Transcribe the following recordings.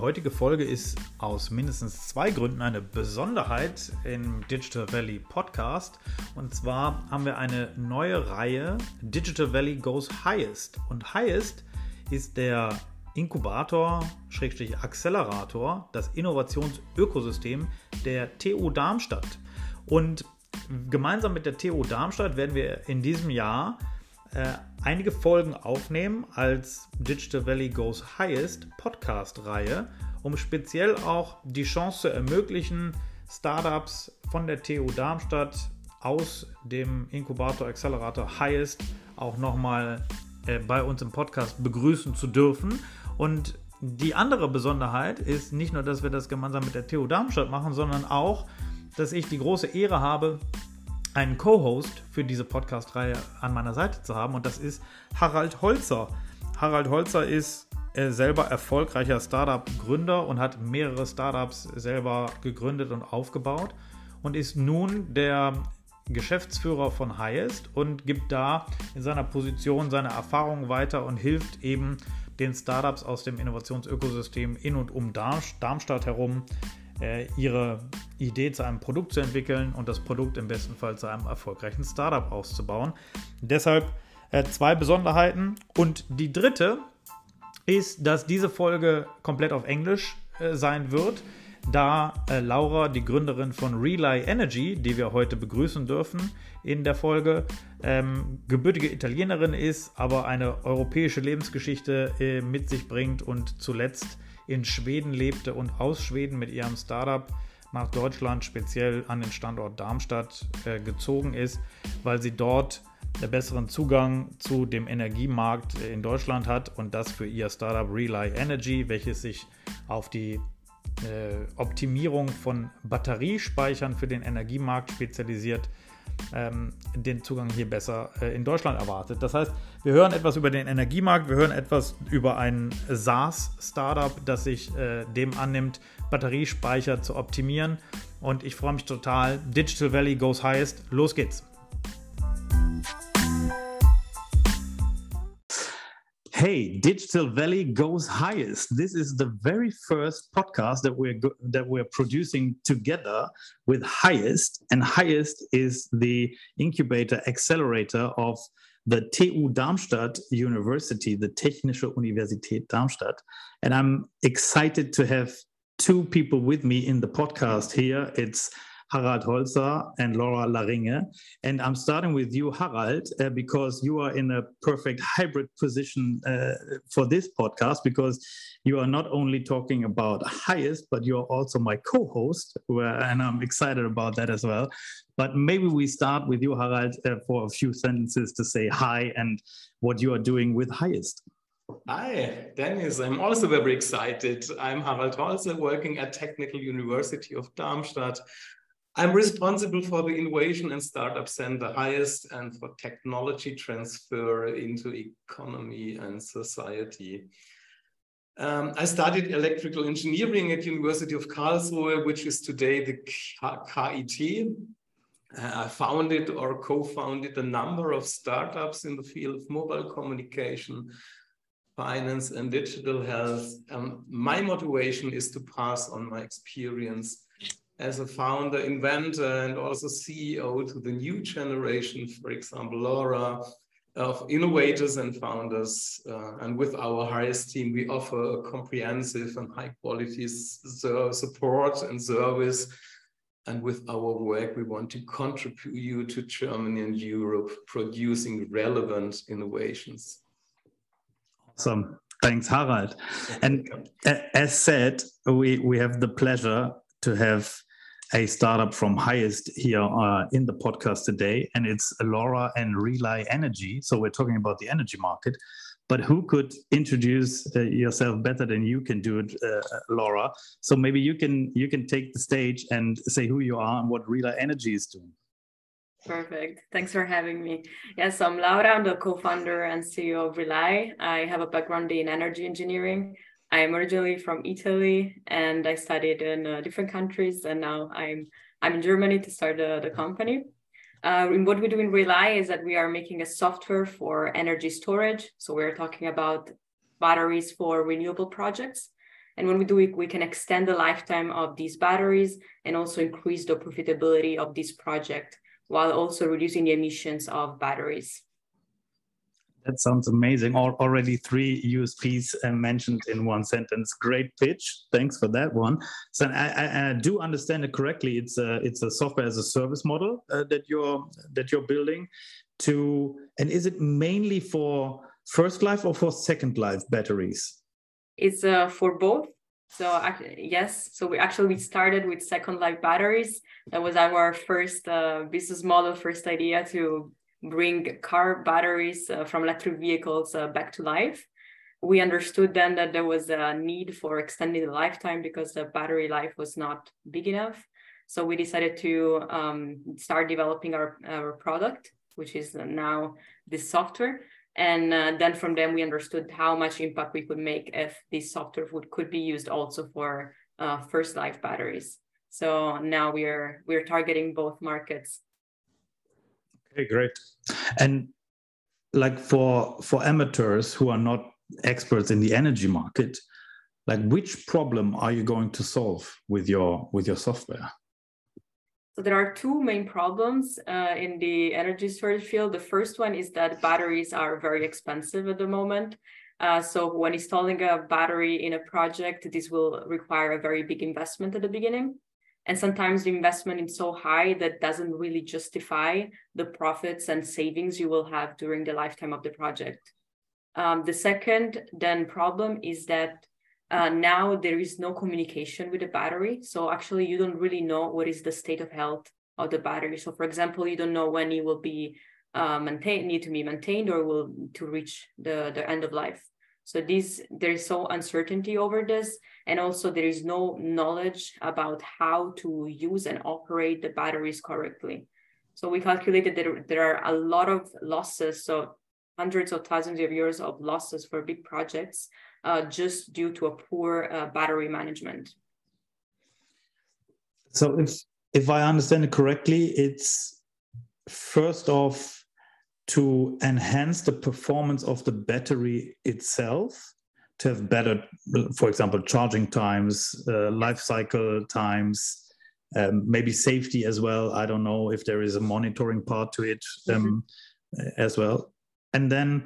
Heutige Folge ist aus mindestens zwei Gründen eine Besonderheit im Digital Valley Podcast. Und zwar haben wir eine neue Reihe Digital Valley Goes Highest. Und Highest ist der Inkubator, Schrägstrich Accelerator, das Innovationsökosystem der TU Darmstadt. Und gemeinsam mit der TU Darmstadt werden wir in diesem Jahr äh, einige Folgen aufnehmen als Digital Valley Goes Highest Podcast-Reihe, um speziell auch die Chance zu ermöglichen, Startups von der TU Darmstadt aus dem Inkubator Accelerator Highest auch nochmal äh, bei uns im Podcast begrüßen zu dürfen. Und die andere Besonderheit ist nicht nur, dass wir das gemeinsam mit der TU Darmstadt machen, sondern auch, dass ich die große Ehre habe, einen Co-Host für diese Podcast-Reihe an meiner Seite zu haben und das ist Harald Holzer. Harald Holzer ist äh, selber erfolgreicher Startup-Gründer und hat mehrere Startups selber gegründet und aufgebaut und ist nun der Geschäftsführer von Highest und gibt da in seiner Position seine Erfahrungen weiter und hilft eben den Startups aus dem Innovationsökosystem in und um Darmstadt herum ihre Idee zu einem Produkt zu entwickeln und das Produkt im besten Fall zu einem erfolgreichen Startup auszubauen. Deshalb äh, zwei Besonderheiten. Und die dritte ist, dass diese Folge komplett auf Englisch äh, sein wird, da äh, Laura, die Gründerin von Relay Energy, die wir heute begrüßen dürfen in der Folge, ähm, gebürtige Italienerin ist, aber eine europäische Lebensgeschichte äh, mit sich bringt und zuletzt in Schweden lebte und aus Schweden mit ihrem Startup nach Deutschland, speziell an den Standort Darmstadt, äh, gezogen ist, weil sie dort einen besseren Zugang zu dem Energiemarkt in Deutschland hat und das für ihr Startup Relay Energy, welches sich auf die äh, Optimierung von Batteriespeichern für den Energiemarkt spezialisiert, ähm, den Zugang hier besser äh, in Deutschland erwartet. Das heißt, wir hören etwas über den Energiemarkt, wir hören etwas über ein SaaS-Startup, das sich äh, dem annimmt, Batteriespeicher zu optimieren. Und ich freue mich total. Digital Valley goes highest. Los geht's. Hey, Digital Valley goes highest. This is the very first podcast that we're that we're producing together with Highest, and Highest is the incubator accelerator of the TU Darmstadt University, the Technische Universität Darmstadt. And I'm excited to have two people with me in the podcast here. It's Harald Holzer and Laura Laringe. And I'm starting with you, Harald, uh, because you are in a perfect hybrid position uh, for this podcast because you are not only talking about highest, but you're also my co-host, and I'm excited about that as well. But maybe we start with you, Harald, uh, for a few sentences to say hi and what you are doing with highest. Hi, Dennis. I'm also very excited. I'm Harald Holzer, working at Technical University of Darmstadt, I'm responsible for the Innovation and Startup Center highest and for technology transfer into economy and society. Um, I studied electrical engineering at University of Karlsruhe, which is today the KIT. Uh, I founded or co-founded a number of startups in the field of mobile communication, finance, and digital health. Um, my motivation is to pass on my experience as a founder, inventor, and also CEO to the new generation, for example, Laura, of innovators and founders. Uh, and with our highest team, we offer a comprehensive and high quality support and service. And with our work, we want to contribute you to Germany and Europe producing relevant innovations. Awesome. Thanks, Harald. And as said, we, we have the pleasure to have a startup from highest here uh, in the podcast today, and it's Laura and Relay Energy. So we're talking about the energy market. But who could introduce uh, yourself better than you can do it, uh, Laura? So maybe you can you can take the stage and say who you are and what Relay Energy is doing. Perfect. Thanks for having me. Yes, I'm Laura. I'm the co-founder and CEO of Relay. I have a background in energy engineering. I am originally from Italy and I studied in uh, different countries and now I'm I'm in Germany to start uh, the company. Uh, and what we do in Relay is that we are making a software for energy storage. So we're talking about batteries for renewable projects. And when we do it, we can extend the lifetime of these batteries and also increase the profitability of this project while also reducing the emissions of batteries. That sounds amazing. Already three USPs uh, mentioned in one sentence. Great pitch. Thanks for that one. So I, I, I do understand it correctly. It's a it's a software as a service model uh, that you're that you're building. To and is it mainly for first life or for second life batteries? It's uh, for both. So yes, so we actually we started with second life batteries. That was our first uh, business model, first idea to bring car batteries uh, from electric vehicles uh, back to life. We understood then that there was a need for extending the lifetime because the battery life was not big enough. So we decided to um, start developing our, our product, which is now this software. And uh, then from them, we understood how much impact we could make if this software would, could be used also for uh, first life batteries. So now we are we're targeting both markets Okay, great. And like for for amateurs who are not experts in the energy market, like which problem are you going to solve with your with your software? So there are two main problems uh, in the energy storage field. The first one is that batteries are very expensive at the moment. Uh, so when installing a battery in a project, this will require a very big investment at the beginning. And sometimes the investment is so high that doesn't really justify the profits and savings you will have during the lifetime of the project. Um, the second then problem is that uh, now there is no communication with the battery. So actually you don't really know what is the state of health of the battery. So for example, you don't know when it will be uh, maintained, need to be maintained or will to reach the, the end of life. So this there is so uncertainty over this, and also there is no knowledge about how to use and operate the batteries correctly. So we calculated that there are a lot of losses, so hundreds of thousands of years of losses for big projects, uh, just due to a poor uh, battery management. So if if I understand it correctly, it's first off to enhance the performance of the battery itself to have better for example charging times uh, life cycle times um, maybe safety as well i don't know if there is a monitoring part to it um, mm-hmm. as well and then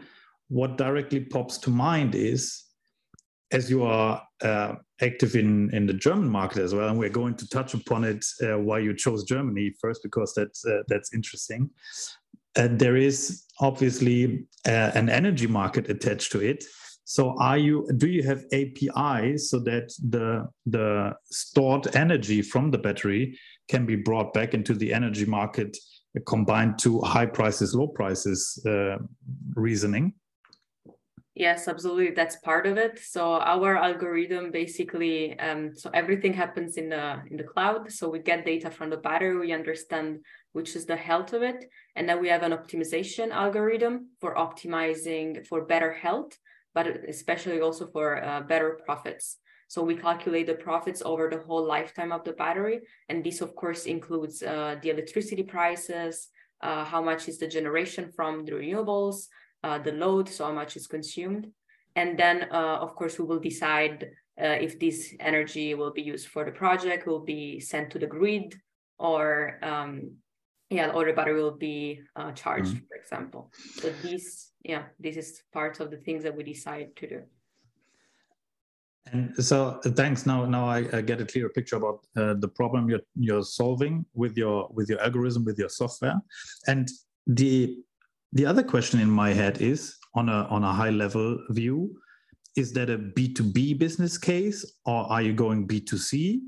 what directly pops to mind is as you are uh, active in, in the German market as well, and we're going to touch upon it uh, why you chose Germany first because that's uh, that's interesting. Uh, there is obviously uh, an energy market attached to it. So are you do you have APIs so that the the stored energy from the battery can be brought back into the energy market combined to high prices, low prices uh, reasoning? Yes, absolutely. That's part of it. So our algorithm basically, um, so everything happens in the in the cloud. So we get data from the battery, we understand which is the health of it, and then we have an optimization algorithm for optimizing for better health, but especially also for uh, better profits. So we calculate the profits over the whole lifetime of the battery, and this of course includes uh, the electricity prices, uh, how much is the generation from the renewables uh, the load, so how much is consumed. And then, uh, of course, we will decide uh, if this energy will be used for the project, will be sent to the grid, or um, yeah, the the battery will be uh, charged, mm-hmm. for example. So this, yeah, this is part of the things that we decide to do. And so, thanks. Now, now I, I get a clearer picture about uh, the problem you're you're solving with your with your algorithm, with your software, and the the other question in my head is on a on a high level view, is that a B2B business case or are you going B2C?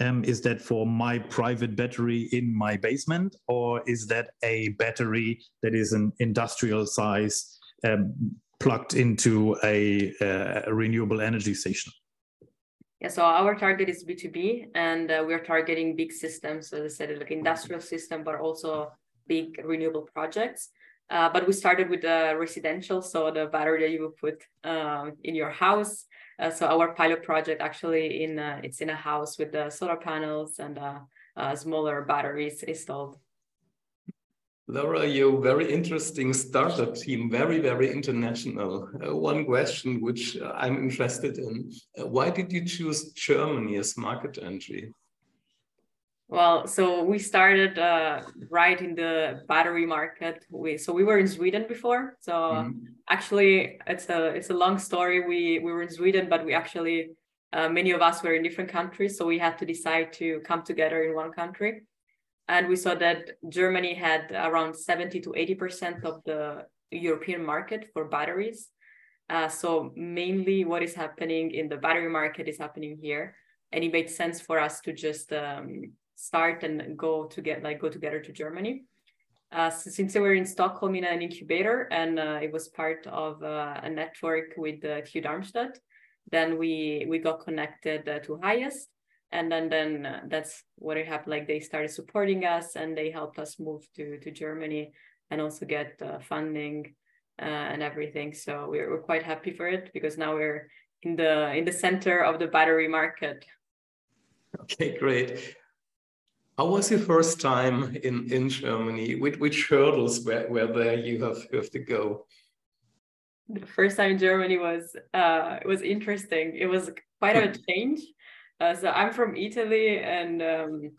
Um, is that for my private battery in my basement, or is that a battery that is an industrial size um, plugged into a, uh, a, renewable energy station? Yeah, so our target is B2B, and uh, we're targeting big systems, so as I said, like industrial system, but also big renewable projects. Uh, but we started with the residential, so the battery that you would put um, in your house. Uh, so our pilot project actually in uh, it's in a house with the solar panels and uh, uh, smaller batteries installed. Laura, you're very interesting startup team, very, very international. Uh, one question which I'm interested in, why did you choose Germany as market entry? Well, so we started uh, right in the battery market. We so we were in Sweden before. So mm-hmm. actually, it's a it's a long story. We we were in Sweden, but we actually uh, many of us were in different countries, so we had to decide to come together in one country. And we saw that Germany had around seventy to eighty percent of the European market for batteries. Uh, so mainly, what is happening in the battery market is happening here, and it made sense for us to just um, start and go to get like go together to Germany. Uh, so since we were in Stockholm in an incubator and uh, it was part of uh, a network with uh, TU Darmstadt, then we we got connected uh, to Highest, and then then uh, that's what it happened. Like they started supporting us and they helped us move to to Germany and also get uh, funding and everything. So we're we're quite happy for it because now we're in the in the center of the battery market. Okay, great. How was your first time in, in Germany? Which, which hurdles were, were there you have, you have to go? The first time in Germany was uh, it was interesting. It was quite a change. Uh, so I'm from Italy, and um,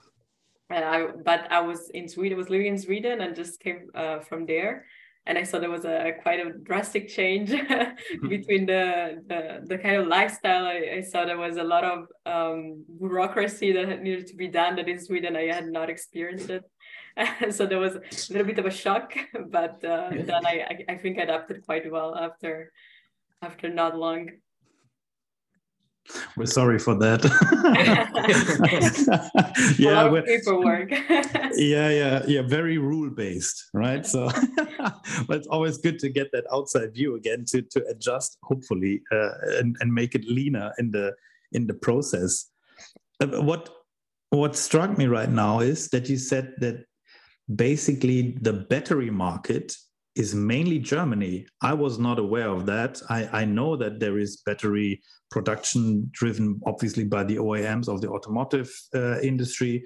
and I but I was in Sweden. I Was living in Sweden and just came uh, from there and I saw there was a quite a drastic change mm-hmm. between the, the, the kind of lifestyle. I, I, saw there was a lot of um, bureaucracy that needed to be done that in Sweden I had not experienced it. so there was a little bit of a shock, but uh, then I, I think I adapted quite well after after not long. We're sorry for that. yeah, paperwork. yeah, yeah, yeah. Very rule based, right? So, but it's always good to get that outside view again to to adjust, hopefully, uh, and and make it leaner in the in the process. Uh, what what struck me right now is that you said that basically the battery market is mainly Germany. I was not aware of that. I, I know that there is battery production driven, obviously, by the OEMs of the automotive uh, industry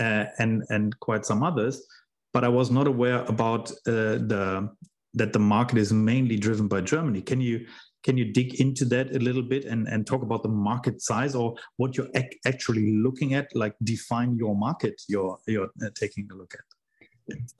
uh, and and quite some others. But I was not aware about uh, the that the market is mainly driven by Germany. Can you can you dig into that a little bit and, and talk about the market size or what you're ac actually looking at? Like define your market you're you're uh, taking a look at.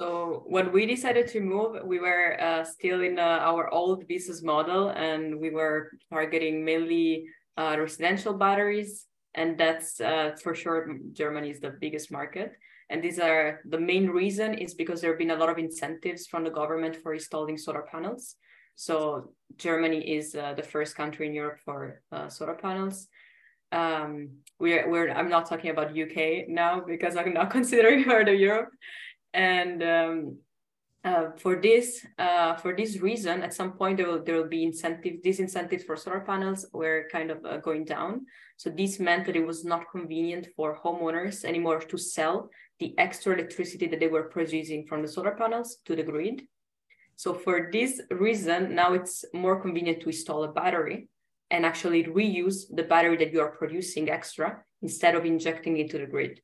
So when we decided to move, we were uh, still in uh, our old business model, and we were targeting mainly uh, residential batteries, and that's uh, for sure Germany is the biggest market. And these are the main reason is because there have been a lot of incentives from the government for installing solar panels. So Germany is uh, the first country in Europe for uh, solar panels. Um, we're, we're I'm not talking about UK now because I'm not considering part of Europe and um, uh, for this uh, for this reason at some point there will there will be incentives these incentives for solar panels were kind of uh, going down. So this meant that it was not convenient for homeowners anymore to sell the extra electricity that they were producing from the solar panels to the grid. So for this reason now it's more convenient to install a battery and actually reuse the battery that you are producing extra instead of injecting it to the grid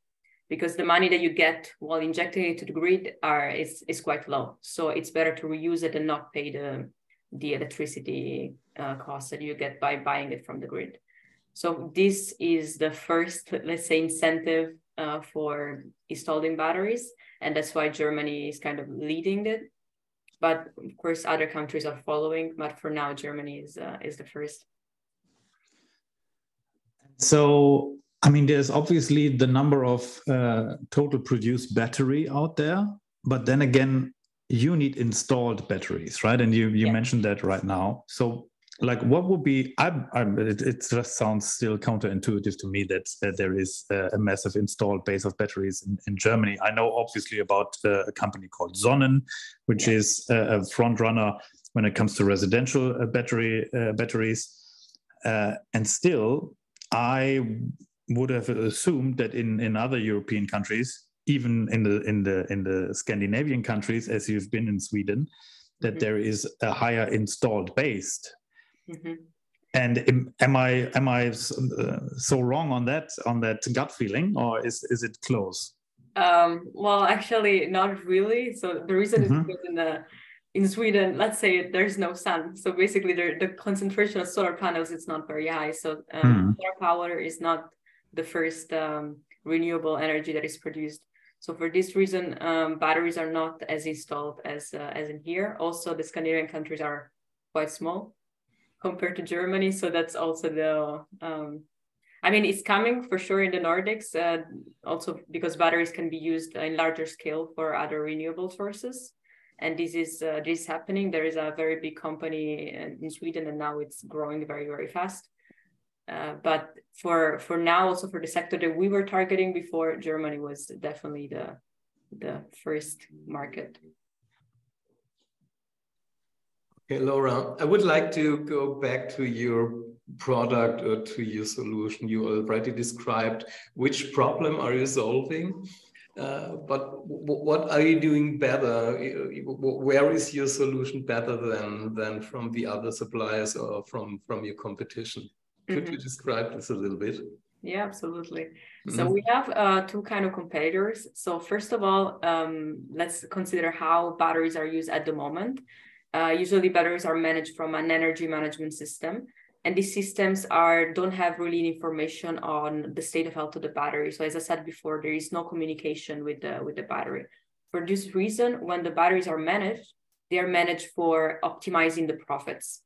because the money that you get while injecting it to the grid are is, is quite low. So it's better to reuse it and not pay the the electricity uh, cost that you get by buying it from the grid. So this is the first, let's say, incentive uh, for installing batteries, and that's why Germany is kind of leading it. But of course, other countries are following. But for now, Germany is uh, is the first. So I mean, there's obviously the number of uh, total produced battery out there, but then again, you need installed batteries, right? And you you yeah. mentioned that right now. So like what would be I'm, I'm it, it, just sounds still counterintuitive to me that uh, there is a massive installed base of batteries in, in germany i know obviously about uh, a company called sonnen which yeah. is a front runner when it comes to residential uh, battery uh, batteries uh, and still i would have assumed that in in other european countries even in the in the in the scandinavian countries as you've been in sweden that mm-hmm. there is a higher installed base Mm-hmm. And am I am I uh, so wrong on that on that gut feeling, or is is it close? Um, well, actually, not really. So the reason mm-hmm. is because in the in Sweden, let's say there's no sun. So basically, the, the concentration of solar panels is not very high. So um, mm-hmm. solar power is not the first um, renewable energy that is produced. So for this reason, um, batteries are not as installed as uh, as in here. Also, the Scandinavian countries are quite small compared to Germany. So that's also the, um, I mean, it's coming for sure in the Nordics, uh, also because batteries can be used in larger scale for other renewable sources. And this is uh, this is happening. There is a very big company in Sweden, and now it's growing very very fast. Uh, but for for now, also for the sector that we were targeting before, Germany was definitely the the first market. Okay, Laura, I would like to go back to your product or to your solution. You already described which problem are you solving, uh, but what are you doing better? Where is your solution better than than from the other suppliers or from from your competition? Could mm -hmm. you describe this a little bit? Yeah, absolutely. Mm -hmm. So we have uh, two kind of competitors. So first of all, um, let's consider how batteries are used at the moment. Uh, usually batteries are managed from an energy management system. And these systems are don't have really information on the state of health of the battery. So as I said before, there is no communication with the with the battery. For this reason, when the batteries are managed, they are managed for optimizing the profits.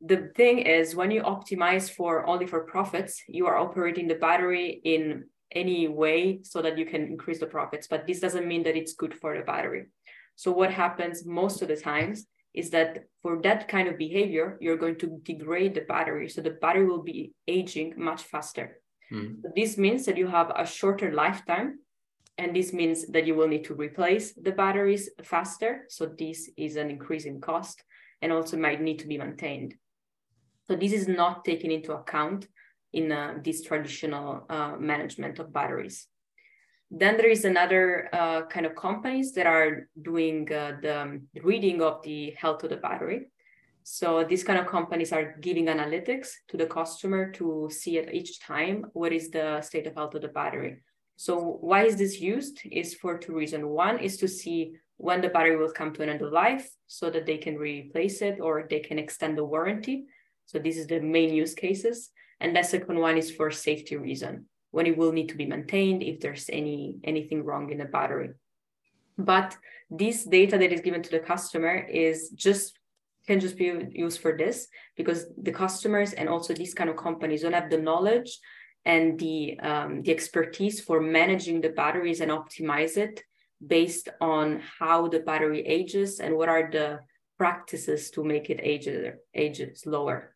The thing is, when you optimize for only for profits, you are operating the battery in any way so that you can increase the profits. But this doesn't mean that it's good for the battery. So what happens most of the times is that for that kind of behavior, you're going to degrade the battery. So the battery will be aging much faster. Mm. This means that you have a shorter lifetime. And this means that you will need to replace the batteries faster. So this is an increase in cost and also might need to be maintained. So this is not taken into account in uh, this traditional uh, management of batteries. Then there is another uh, kind of companies that are doing uh, the reading of the health of the battery. So these kind of companies are giving analytics to the customer to see at each time what is the state of health of the battery. So why is this used? Is for two reasons. One is to see when the battery will come to an end of life so that they can replace it or they can extend the warranty. So this is the main use cases. And the second one is for safety reason when it will need to be maintained, if there's any anything wrong in the battery. But this data that is given to the customer is just can just be used for this because the customers and also these kind of companies don't have the knowledge and the um, the expertise for managing the batteries and optimize it based on how the battery ages and what are the practices to make it age ages lower.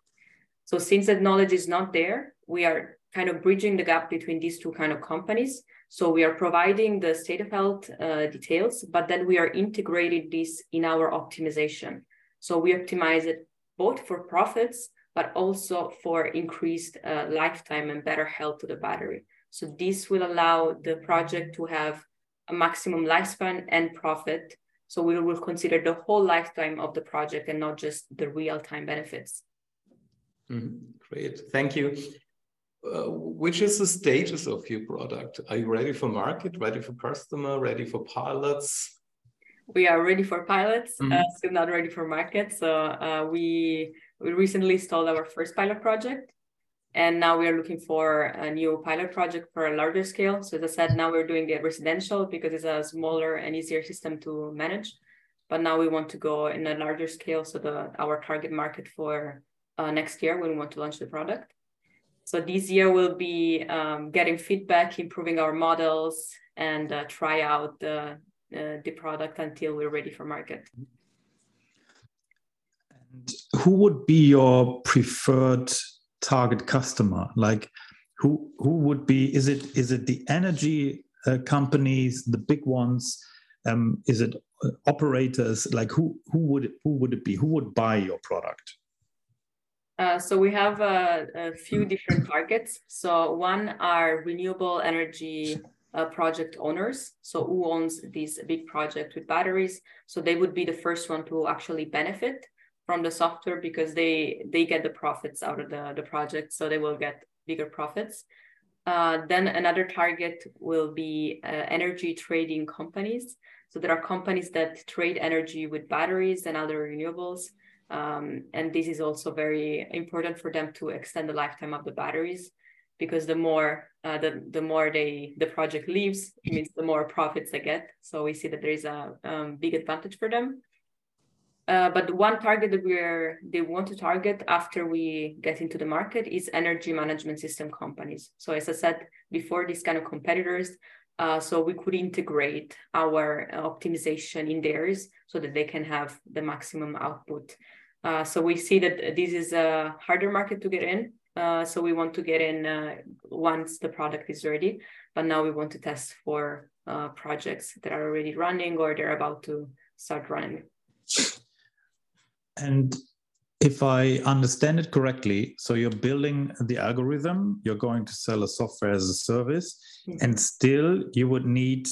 So since that knowledge is not there, we are kind of bridging the gap between these two kind of companies. So we are providing the state of health uh, details, but then we are integrating this in our optimization. So we optimize it both for profits, but also for increased uh, lifetime and better health to the battery. So this will allow the project to have a maximum lifespan and profit. So we will consider the whole lifetime of the project and not just the real time benefits. Mm -hmm. Great, thank you. Uh, which is the status of your product? Are you ready for market, ready for customer, ready for pilots? We are ready for pilots, mm -hmm. uh, still not ready for market. So uh, we we recently installed our first pilot project, and now we are looking for a new pilot project for a larger scale. So as I said, now we're doing it residential because it's a smaller and easier system to manage. But now we want to go in a larger scale, so the our target market for uh, next year when we want to launch the product. So this year we'll be um, getting feedback, improving our models, and uh, try out the, uh, the product until we're ready for market. And who would be your preferred target customer? Like, who who would be? Is it is it the energy uh, companies, the big ones? Um, is it uh, operators? Like, who who would who would it be? Who would buy your product? Uh, so we have a, a, few different targets. So one are renewable energy uh, project owners. So who owns these big projects with batteries? So they would be the first one to actually benefit from the software because they they get the profits out of the, the project. So they will get bigger profits. Uh, then another target will be uh, energy trading companies. So there are companies that trade energy with batteries and other renewables. Um, and this is also very important for them to extend the lifetime of the batteries because the more uh, the, the more they the project leaves it means the more profits they get. So we see that there is a um, big advantage for them. Uh, but one target that we're they want to target after we get into the market is energy management system companies. So as i said before these kind of competitors uh, so we could integrate our optimization in theirs so that they can have the maximum output uh, so we see that this is a harder market to get in. Uh, so we want to get in uh, once the product is ready, but now we want to test for uh, projects that are already running or they're about to start running. And if I understand it correctly, so you're building the algorithm, you're going to sell a software as a service, mm-hmm. and still you would need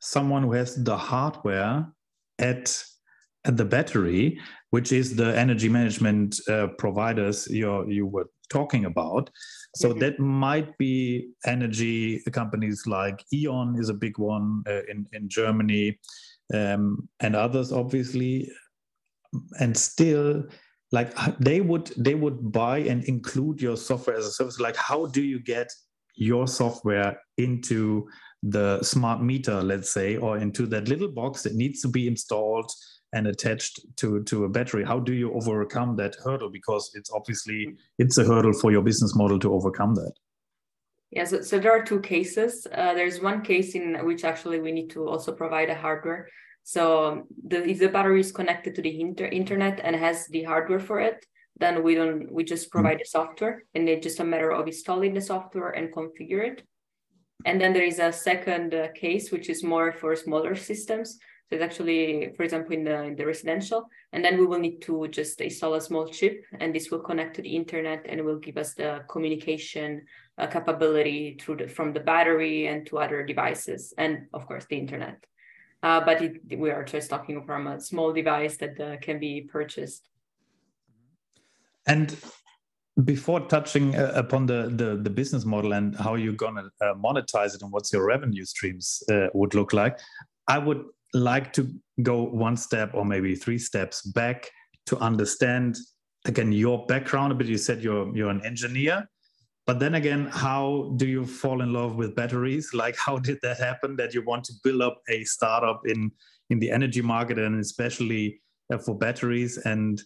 someone who has the hardware at at the battery, which is the energy management uh, providers you you were talking about. So mm-hmm. that might be energy companies like E.ON is a big one uh, in in Germany, um, and others obviously, and still like they would they would buy and include your software as a service. Like how do you get your software into the smart meter let's say or into that little box that needs to be installed and attached to to a battery? How do you overcome that hurdle? Because it's obviously it's a hurdle for your business model to overcome that. Yeah so, so there are two cases. Uh, there's one case in which actually we need to also provide a hardware so the, if the battery is connected to the inter- internet and has the hardware for it then we don't we just provide mm-hmm. the software and it's just a matter of installing the software and configure it and then there is a second uh, case which is more for smaller systems so it's actually, for example, in the, in the residential, and then we will need to just install a small chip and this will connect to the internet and will give us the communication uh, capability through the, from the battery and to other devices and of course the internet. Uh, but it, we are just talking from a small device that uh, can be purchased. And before touching uh, upon the, the, the business model and how you're gonna uh, monetize it and what's your revenue streams uh, would look like, I would like to go one step or maybe three steps back to understand again your background a bit you said you're you're an engineer but then again how do you fall in love with batteries like how did that happen that you want to build up a startup in in the energy market and especially uh, for batteries and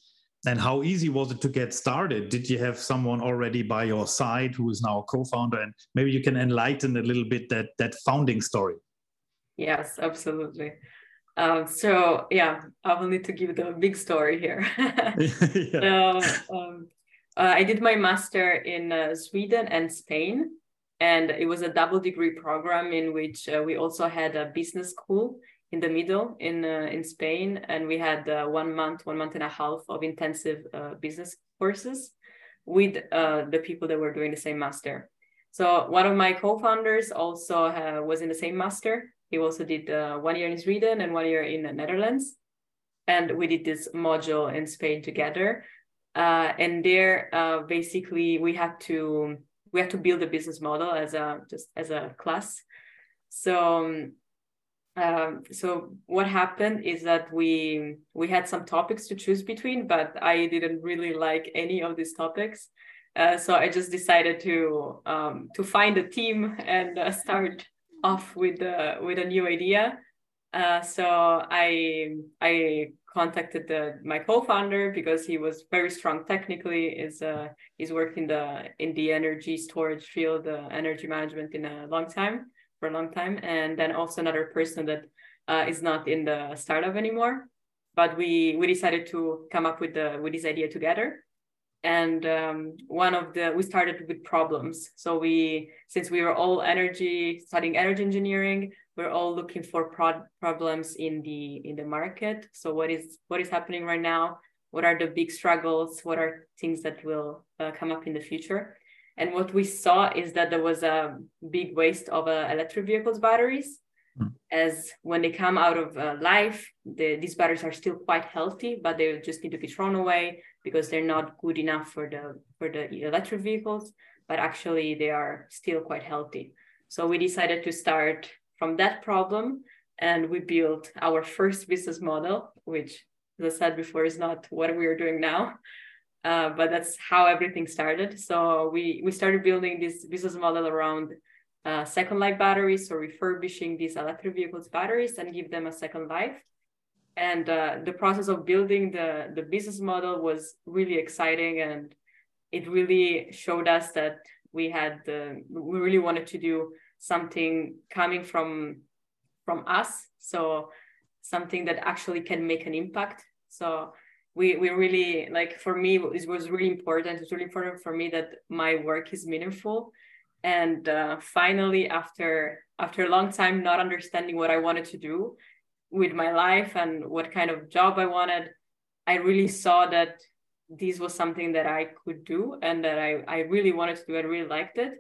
and how easy was it to get started did you have someone already by your side who is now a co-founder and maybe you can enlighten a little bit that that founding story Yes, absolutely. Um, so yeah, I will need to give the big story here. yeah. So um, uh, I did my master in uh, Sweden and Spain, and it was a double degree program in which uh, we also had a business school in the middle in uh, in Spain, and we had uh, one month, one month and a half of intensive uh, business courses with the people that were doing the same master. So one of my co-founders also was in the same master he also did one year in Sweden and one year in the Netherlands. And we did this module in Spain together. Uh, and there, uh, basically, we had to we had to build a business model as a just as a class. So um, so what happened is that we we had some topics to choose between, but I didn't really like any of these topics. Uh, so I just decided to um, to find a team and uh, start off with the with a new idea. Uh, so I I contacted the, my co-founder because he was very strong technically. is uh, he's worked in the in the energy storage field, uh, energy management in a long time for a long time, and then also another person that uh, is not in the startup anymore. but we we decided to come up with the with this idea together and um, one of the we started with problems so we since we were all energy studying energy engineering we're all looking for pro- problems in the in the market. So what is what is happening right now? What are the big struggles? What are things that will uh, come up in the future? And what we saw is that there was a big waste of uh, electric vehicles batteries. Mm. as when they come out of uh, life the, these batteries are still quite healthy but they just need to be thrown away because they're not good enough for the for the electric vehicles but actually they are still quite healthy. So we decided to start from that problem and we built our first business model which as i said before is not what we are doing now uh, but that's how everything started. So we we started building this business model around uh, second life batteries so refurbishing these electric vehicles batteries and give them a second life. And uh, the process of building the the business model was really exciting and it really showed us that we had the we really wanted to do something coming from from us so something that actually can make an impact so we we really like for me it was really important it's really important for me that my work is meaningful and uh, finally after after a long time not understanding what i wanted to do with my life and what kind of job I wanted, I really saw that this was something that I could do and that I, I really wanted to do. I really liked it.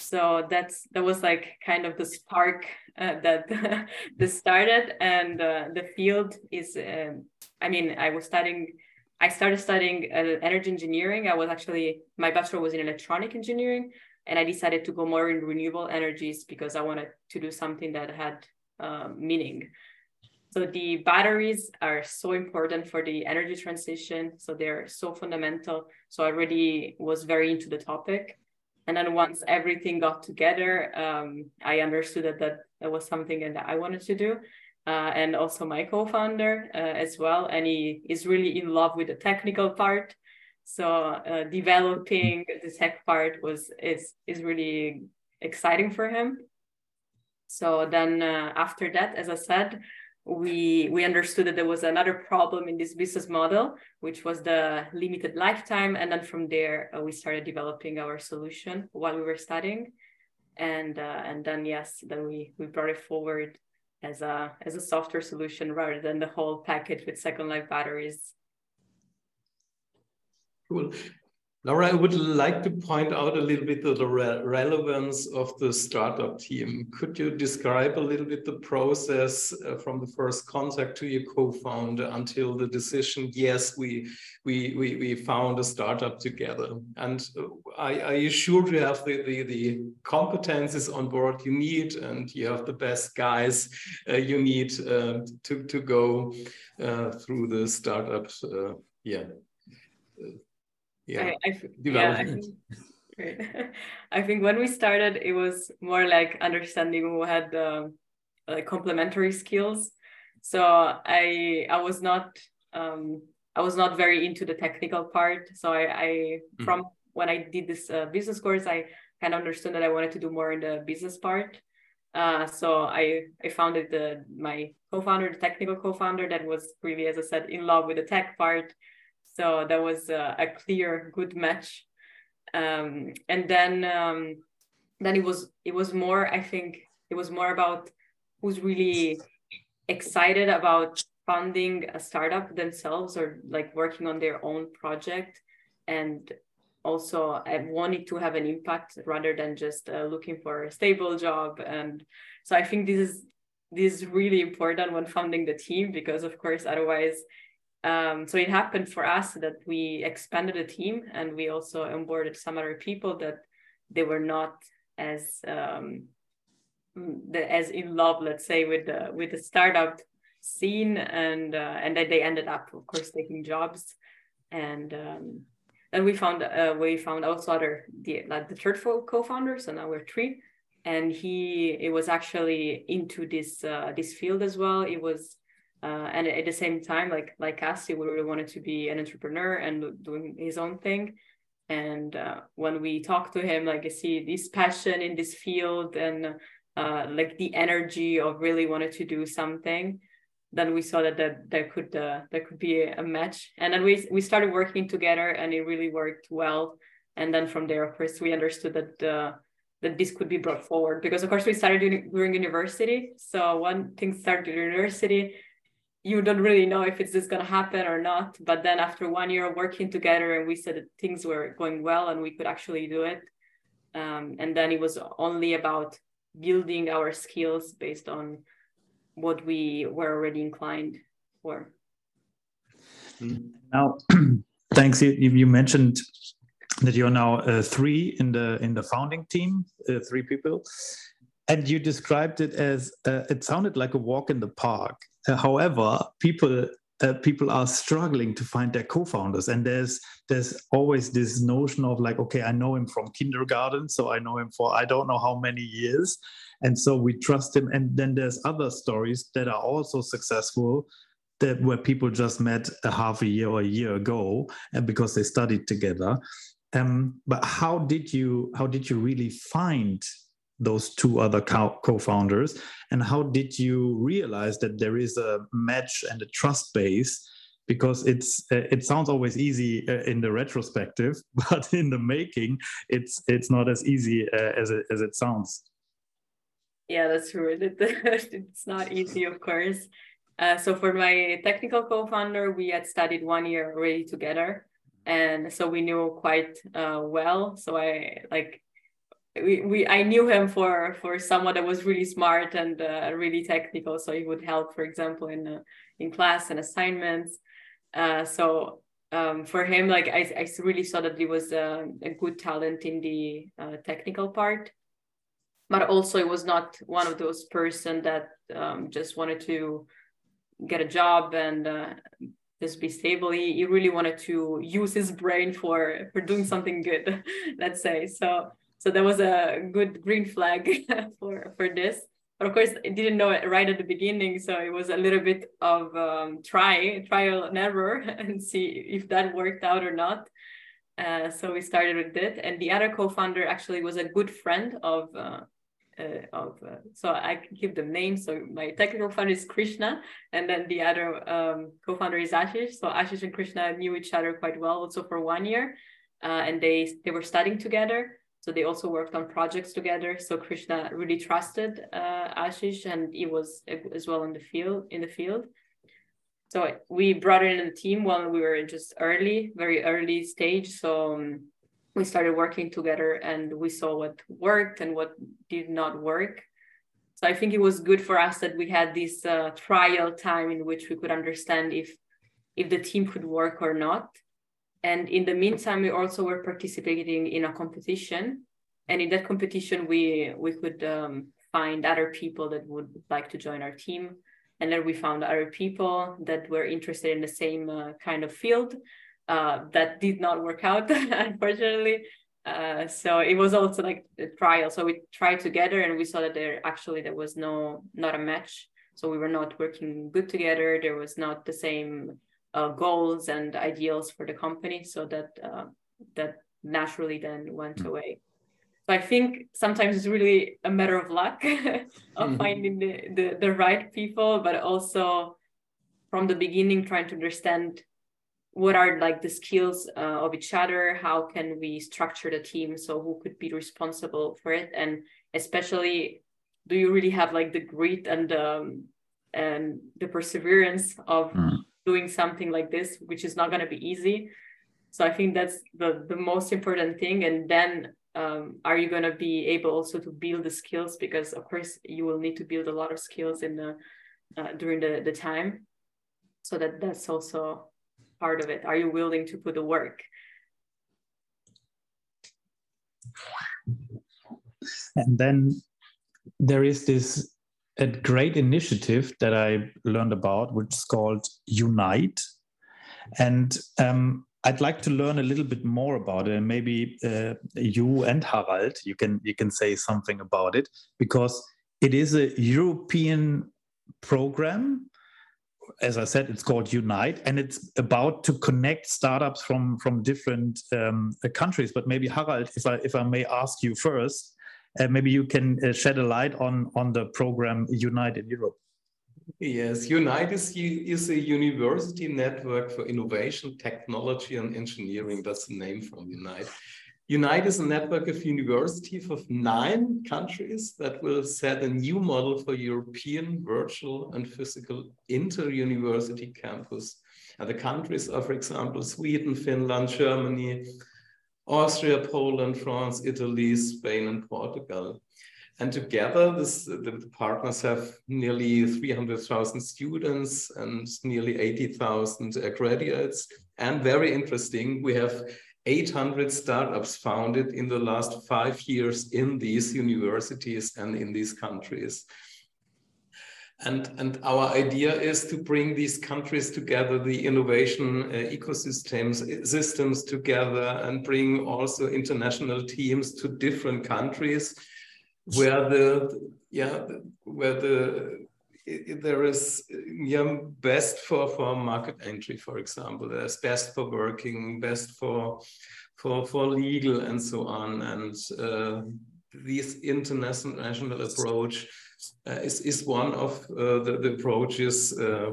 So that's that was like kind of the spark uh, that this started, and uh, the field is. Uh, I mean, I was studying. I started studying uh, energy engineering. I was actually my bachelor was in electronic engineering, and I decided to go more in renewable energies because I wanted to do something that had uh, meaning. So the batteries are so important for the energy transition. So they're so fundamental. So I already was very into the topic. And then once everything got together, um, I understood that, that that was something that I wanted to do. Uh, and also my co-founder uh, as well. And he is really in love with the technical part. So uh, developing the tech part was is is really exciting for him. So then uh, after that, as I said, we we understood that there was another problem in this business model which was the limited lifetime. And then from there uh, we started developing our solution while we were studying. And uh, and then yes then we we brought it forward as a as a software solution rather than the whole package with second life batteries. Cool Laura, I would like to point out a little bit of the re relevance of the startup team. Could you describe a little bit the process uh, from the first contact to your co-founder until the decision, yes, we, we, we, we found a startup together? And uh, are, are you sure you have the, the, the competences on board you need and you have the best guys uh, you need uh, to, to go uh, through the startup? Uh, yeah yeah, I, I, development. Yeah, I think, I think when we started, it was more like understanding who had the like complementary skills. So I I was not um, I was not very into the technical part. So I, I mm. from when I did this uh, business course, I kind of understood that I wanted to do more in the business part. Uh, so I I founded the my co-founder, the technical co-founder, that was really, as I said, in love with the tech part. So that was a, a clear, good match. Um, and then um, then it was it was more. I think it was more about who's really excited about funding a startup themselves or like working on their own project and also I wanted to have an impact rather than just uh, looking for a stable job and so I think this is this is really important when funding the team because of course otherwise um, so it happened for us that we expanded the team and we also onboarded some other people that they were not as um, the, as in love, let's say, with the with the startup scene, and uh, and then they ended up, of course, taking jobs, and um, and we found uh, we found also other the like the third co-founder, so now we're three, and he it was actually into this uh, this field as well. It was uh, and at the same time like like Cassie we really wanted to be an entrepreneur and doing his own thing and uh, when we talked to him like i see this passion in this field and uh, like the energy of really wanted to do something then we saw that that there could uh, could be a match, and then we we started working together, and it really worked well. And then from there, of course, we understood that uh, that this could be brought forward because, of course, we started doing, during university. So one thing started university, you don't really know if it's just going to happen or not. But then after one year of working together, and we said things were going well and we could actually do it. Um, and then it was only about building our skills based on what we were already inclined for. Now, thanks. You, you mentioned that you're now uh, three in the in the founding team, uh, three people, and you described it as uh, it sounded like a walk in the park. However, people uh, people are struggling to find their co-founders and there's there's always this notion of like okay i know him from kindergarten so i know him for i don't know how many years and so we trust him. And then there's other stories that are also successful that where people just met a half a year or a year ago and because they studied together. Um, but how did you how did you really find those two other co-founders? And how did you realize that there is a match and a trust base? Because it's uh, it sounds always easy uh, in the retrospective but in the making it's it's not as easy uh, as it as it sounds. Yeah that's true. It's not easy of course. Uh, so for my technical co-founder we had studied one year already together. And so we knew quite uh, well. So i like we, we I knew him for for someone that was really smart and uh, really technical. So he would help, for example, in uh, in class and assignments. Uh, so um, for him, like I, I really saw that he was uh, a good talent in the uh, technical part, but also it was not one of those person that um, just wanted to get a job and uh, just be stable. He, he really wanted to use his brain for for doing something good, let's say. So so that was a good green flag for for this. But of course, I didn't know it right at the beginning, so it was a little bit of um, try trial and error and see if that worked out or not. Uh, so we started with it, and the other co-founder actually was a good friend of. Uh, uh, of uh, so I give them names. So my technical founder is Krishna, and then the other um, co-founder is Ashish. So Ashish and Krishna knew each other quite well, also for one year, uh, and they they were studying together. So they also worked on projects together. So Krishna really trusted uh, Ashish, and he was as well in the field. In the field, so we brought in a team while we were just early, very early stage. So um, we started working together, and we saw what worked and what did not work. So I think it was good for us that we had this uh, trial time in which we could understand if if the team could work or not and in the meantime, we also were participating in a competition. And in that competition, we we could um, find other people that would like to join our team. And then we found other people that were interested in the same uh, kind of field. Uh, that did not work out, unfortunately. Uh, so it was also like a trial. So we tried together, and we saw that there actually there was no not a match. So we were not working good together. There was not the same uh, goals and ideals for the company so that uh, that naturally then went mm. away so i think sometimes it's really a matter of luck of mm-hmm. finding the, the, the right people but also from the beginning trying to understand what are like the skills uh, of each other how can we structure the team so who could be responsible for it and especially do you really have like the grit and um, and the perseverance of mm doing something like this, which is not going to be easy. So I think that's the, the most important thing. And then um, are you going to be able also to build the skills? Because of course you will need to build a lot of skills in the uh, during the, the time. So that that's also part of it. Are you willing to put the work? And then there is this a great initiative that I learned about, which is called Unite. And um, I'd like to learn a little bit more about it. And maybe uh, you and Harald, you can you can say something about it because it is a European program. As I said, it's called Unite, and it's about to connect startups from from different um, countries. But maybe Harald, if I if I may ask you first, maybe you can uh, shed a light on on the program Unite in Europe. Yes, Unite is, is a university network for innovation, technology, and engineering. That's the name from Unite. Unite is a network of universities of nine countries that will set a new model for European virtual and physical inter-university campus. And the countries are, for example, Sweden, Finland, Germany, Austria, Poland, France, Italy, Spain, and Portugal. And together, this, the, partners have nearly 300,000 students and nearly 80,000 graduates. And very interesting, we have 800 startups founded in the last five years in these universities and in these countries. And, and our idea is to bring these countries together, the innovation uh, ecosystems, systems together, and bring also international teams to different countries where the yeah where the there is yeah best for for market entry for example. There's best for working best for for for legal and so on. And uh, this international approach uh, is is one of uh, the, the approaches uh,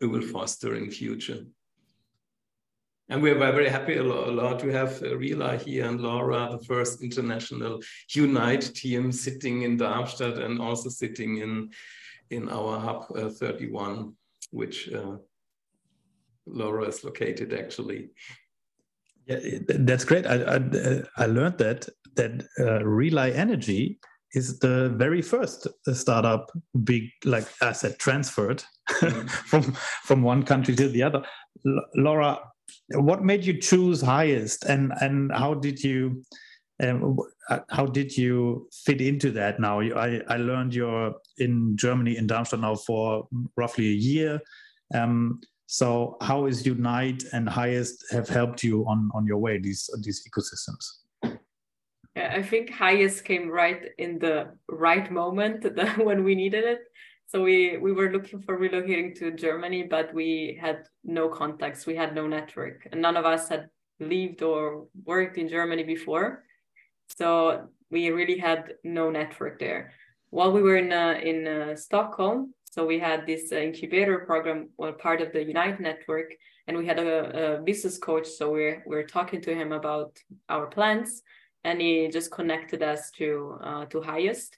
we will foster in future and we are very happy, Laura, to have uh, Rila here and Laura, the first international Unite team sitting in Darmstadt and also sitting in, in our Hub uh, 31, which uh, Laura is located actually. Yeah, that's great. I, I, I learned that that uh, ReliEnergy is the very first startup big like asset transferred mm. from from one country to the other. L Laura, what made you choose highest and and how did you um, how did you fit into that now I, I learned you're in germany in darmstadt now for roughly a year um, so how is unite and highest have helped you on on your way these these ecosystems i think highest came right in the right moment when we needed it so we we were looking for relocating to Germany, but we had no contacts. We had no network, and none of us had lived or worked in Germany before. So we really had no network there. While we were in uh, in uh, Stockholm, so we had this uh, incubator program, well, part of the Unite network, and we had a, a business coach. So we're we're talking to him about our plans, and he just connected us to uh, to Highest,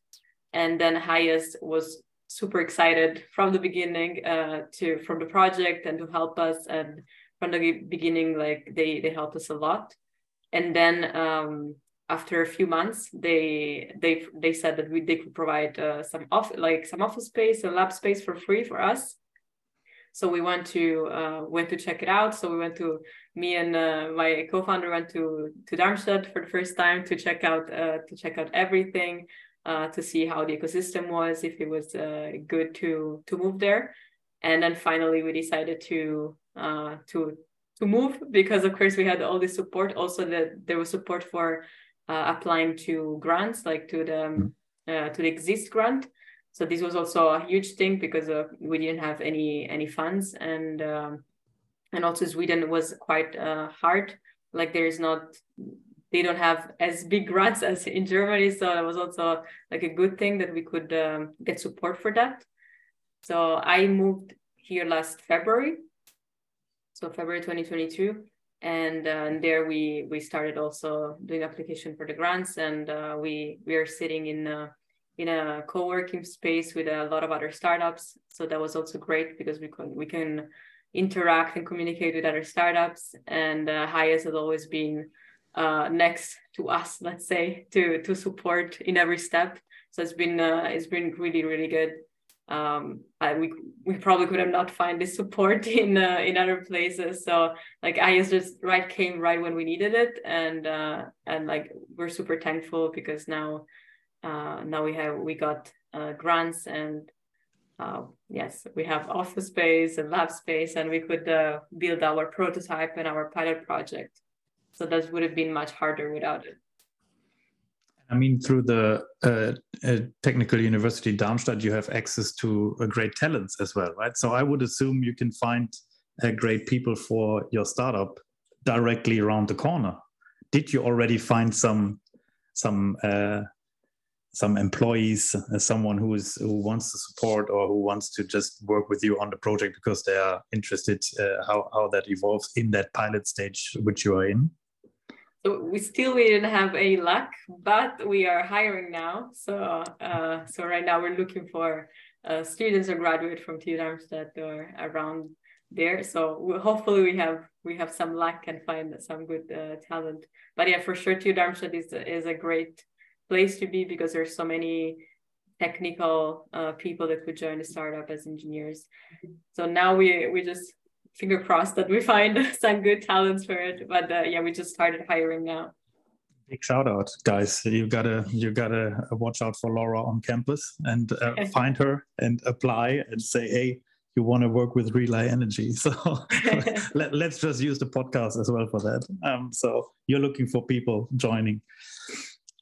and then Highest was super excited from the beginning uh, to from the project and to help us. And from the beginning like they they helped us a lot. And then um, after a few months they they they said that we they could provide uh, some off like some office space and lab space for free for us so we went to uh, went to check it out so we went to me and uh, my co-founder went to to darmstadt for the first time to check out uh, to check out everything uh, to see how the ecosystem was, if it was uh, good to to move there, and then finally we decided to uh, to to move because of course we had all this support. Also, that there was support for uh, applying to grants, like to the uh, to the Exist grant. So this was also a huge thing because uh, we didn't have any any funds, and um, and also Sweden was quite hard. Like there is not they don't have as big grants as in Germany. So it was also like a good thing that we could um, get support for that. So I moved here last February, so February 2022. And, uh, and there we we started also doing application for the grants, and uh, we we are sitting in a, in a co-working space with a lot of other startups. So that was also great because we can we can interact and communicate with other startups. And uh, has always been uh, next to us, let's say, to to support in every step. So it's been uh, it's been really really good. Um, I, we we probably could have not find this support in uh, in other places. So like I just right came right when we needed it, and uh, and like we're super thankful because now uh, now we have we got uh, grants and uh, yes, we have office space and lab space, and we could uh, build our prototype and our pilot project. So that would have been much harder without it. I mean, through the uh, uh, Technical University Darmstadt, you have access to great talents as well, right? So I would assume you can find great people for your startup directly around the corner. Did you already find some some some employees, uh, someone who is who wants to support or who wants to just work with you on the project because they are interested uh, how how that evolves in that pilot stage which you are in? So we still we didn't have any luck, but we are hiring now. So uh, so right now we're looking for uh, students or graduate from TU Darmstadt or around there. So we, hopefully we have we have some luck and find some good uh, talent. But yeah, for sure, TU Darmstadt is is a great place to be because there's so many technical uh, people that could join the startup as engineers. So now we we just finger crossed that we find some good talents for it. But uh, yeah, we just started hiring now. Big shout out, guys! You gotta you gotta watch out for Laura on campus and uh, find her and apply and say, hey, you want to work with ReliEnergy. So let, us just use the podcast as well for that. Um, so you're looking for people joining.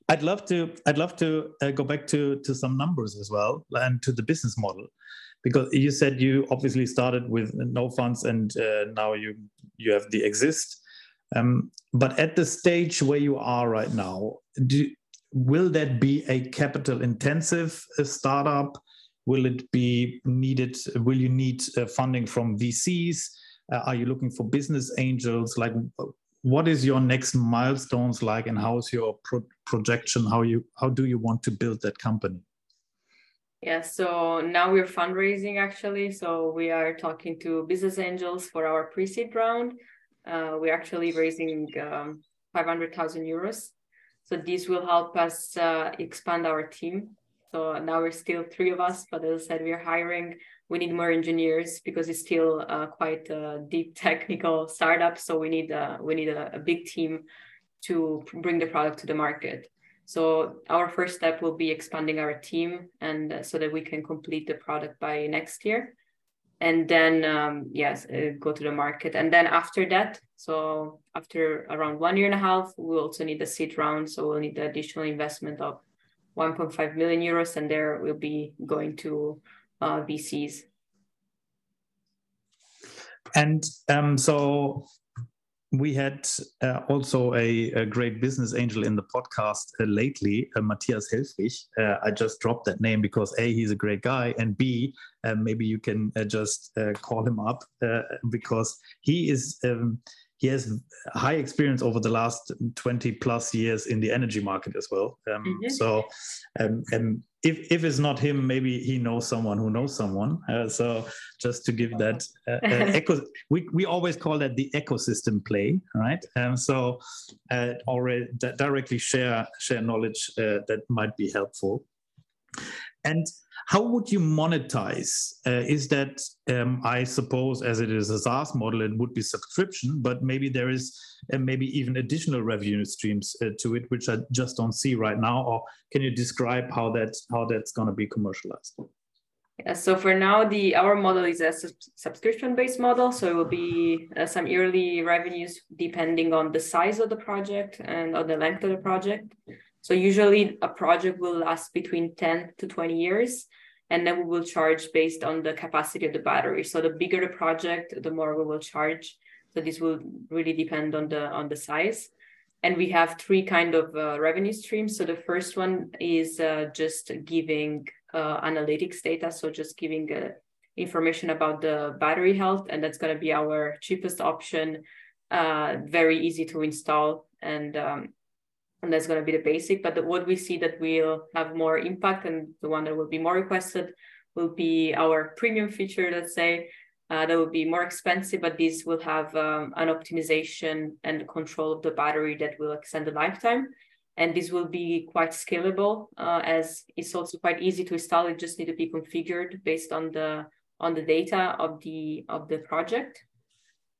I'd love to. I'd love to uh, go back to to some numbers as well and to the business model, because you said you obviously started with no funds and uh, now you you have the exist. Um, but at the stage where you are right now, do, will that be a capital intensive uh, startup? Will it be needed? Will you need uh, funding from VCs? Uh, are you looking for business angels? Like, what is your next milestones like and how is your pro projection? How you how do you want to build that company? Yeah so now we're fundraising actually. So we are talking to business angels for our pre-seed round. Uh, we're actually raising um, 500000 euros. So this will help us uh, expand our team. So now we're still three of us but as i said we're hiring we need more engineers because it's still uh, quite a deep technical startup. So we need a, we need a, a, big team to bring the product to the market. So our first step will be expanding our team and uh, so that we can complete the product by next year. And then, um, yes, uh, go to the market. And then after that, so after around one year and a half, we'll also need a seed round. So we'll need the additional investment of 1.5 million euros. And there we'll be going to uh, VCs. And um, so we had uh, also a, a, great business angel in the podcast uh, lately, uh, Matthias Helfrich. Uh, I just dropped that name because A, he's a great guy, and B, uh, maybe you can uh, just call him up because he is. Um, he has high experience over the last 20 plus years in the energy market as well. Um, mm-hmm. So, um, and if, if it's not him, maybe he knows someone who knows someone. Uh, so just to give that uh, uh, echo, we, we always call that the ecosystem play, right? Um, so uh, already directly share share knowledge uh, that might be helpful. And how would you monetize? Uh, is that, um, I suppose, as it is a SaaS model, it would be subscription, but maybe there is uh, maybe even additional revenue streams uh, to it, which I just don't see right now. Or can you describe how that how that's going to be commercialized? Yeah, so for now, the our model is a subscription-based model. So it will be uh, some yearly revenues depending on the size of the project and on the length of the project. So usually a project will last between 10 to 20 years, and then we will charge based on the capacity of the battery. So the bigger the project, the more we will charge. So this will really depend on the on the size. And we have three kind of uh, revenue streams. So the first one is uh, just giving uh, analytics data, so just giving uh, information about the battery health, and that's going to be our cheapest option. Uh, very easy to install and um, and that's going to be the basic. But what we see that will have more impact and the one that will be more requested will be our premium feature, let's say, uh, that will be more expensive, but this will have um, an optimization and control of the battery that will extend the lifetime. And this will be quite scalable uh, as it's also quite easy to install. It just need to be configured based on the on the data of the of the project.